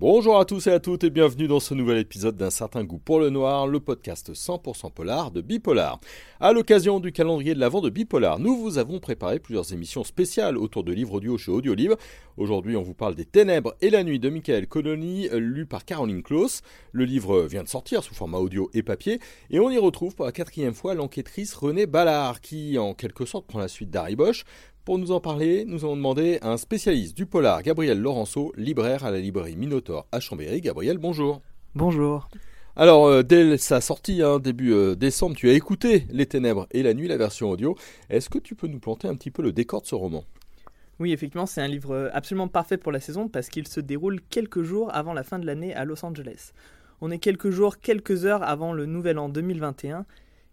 Bonjour à tous et à toutes et bienvenue dans ce nouvel épisode d'un certain goût pour le noir, le podcast 100% polar de Bipolar. À l'occasion du calendrier de l'avant de Bipolar, nous vous avons préparé plusieurs émissions spéciales autour de livres audio chez Audiolib. Aujourd'hui, on vous parle des Ténèbres et la nuit de Michael Connolly, lu par Caroline Klaus. Le livre vient de sortir sous format audio et papier et on y retrouve pour la quatrième fois l'enquêtrice Renée Ballard qui, en quelque sorte, prend la suite d'Harry Bosch pour nous en parler, nous avons demandé à un spécialiste du polar, Gabriel Laurenceau, libraire à la librairie Minotaur à Chambéry. Gabriel, bonjour. Bonjour. Alors, euh, dès sa sortie, hein, début euh, décembre, tu as écouté Les Ténèbres et la Nuit, la version audio. Est-ce que tu peux nous planter un petit peu le décor de ce roman? Oui, effectivement, c'est un livre absolument parfait pour la saison parce qu'il se déroule quelques jours avant la fin de l'année à Los Angeles. On est quelques jours, quelques heures avant le nouvel an 2021,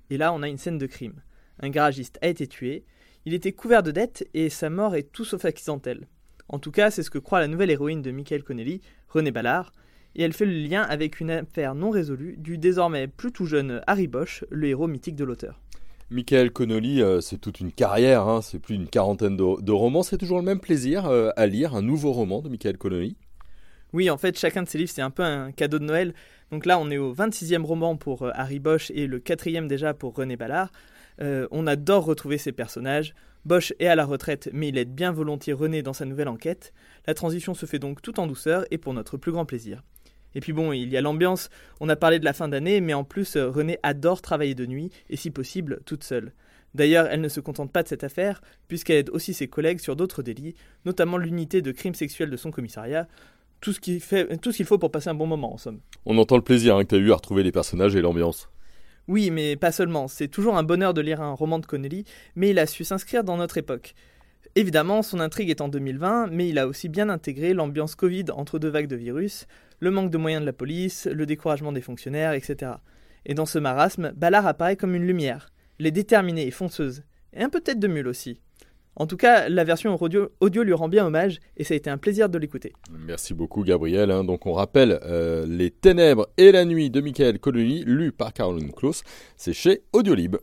et là, on a une scène de crime. Un garagiste a été tué, il était couvert de dettes et sa mort est tout sauf accidentelle. En tout cas, c'est ce que croit la nouvelle héroïne de Michael Connelly, René Ballard, et elle fait le lien avec une affaire non résolue du désormais plus tout jeune Harry Bosch, le héros mythique de l'auteur. Michael Connolly, euh, c'est toute une carrière, hein, c'est plus d'une quarantaine de, romans, c'est toujours le même plaisir euh, à lire un nouveau roman de Michael Connolly Oui, en fait, chacun de ces livres, c'est un peu un cadeau de Noël. Donc là, on est au 26e roman pour euh, Harry Bosch et le quatrième déjà pour René Ballard. Euh, on adore retrouver ces personnages. Bosch est à la retraite, mais il aide bien volontiers René dans sa nouvelle enquête. La transition se fait donc tout en douceur et pour notre plus grand plaisir. Et puis bon, il y a l'ambiance, on a parlé de la fin d'année, mais en plus, euh, René adore travailler de nuit, et si possible, toute seule. D'ailleurs, elle ne se contente pas de cette affaire, puisqu'elle aide aussi ses collègues sur d'autres délits, notamment l'unité de crimes sexuels de son commissariat, tout ce qu'il faut pour passer un bon moment en somme. On entend le plaisir hein, que tu as eu à retrouver les personnages et l'ambiance. Oui, mais pas seulement. C'est toujours un bonheur de lire un roman de Connelly, mais il a su s'inscrire dans notre époque. Évidemment, son intrigue est en 2020, mais il a aussi bien intégré l'ambiance Covid entre deux vagues de virus, le manque de moyens de la police, le découragement des fonctionnaires, etc. Et dans ce marasme, Ballard apparaît comme une lumière. Elle est déterminée et fonceuse, et un peu tête de mule aussi. En tout cas, la version audio, lui rend bien hommage et ça a été un plaisir de l'écouter. Merci beaucoup Gabriel. Hein. Donc on rappelle euh, Les Ténèbres et la Nuit de Michael Connolly, lu par Caroline Klaus. C'est chez Audiolib.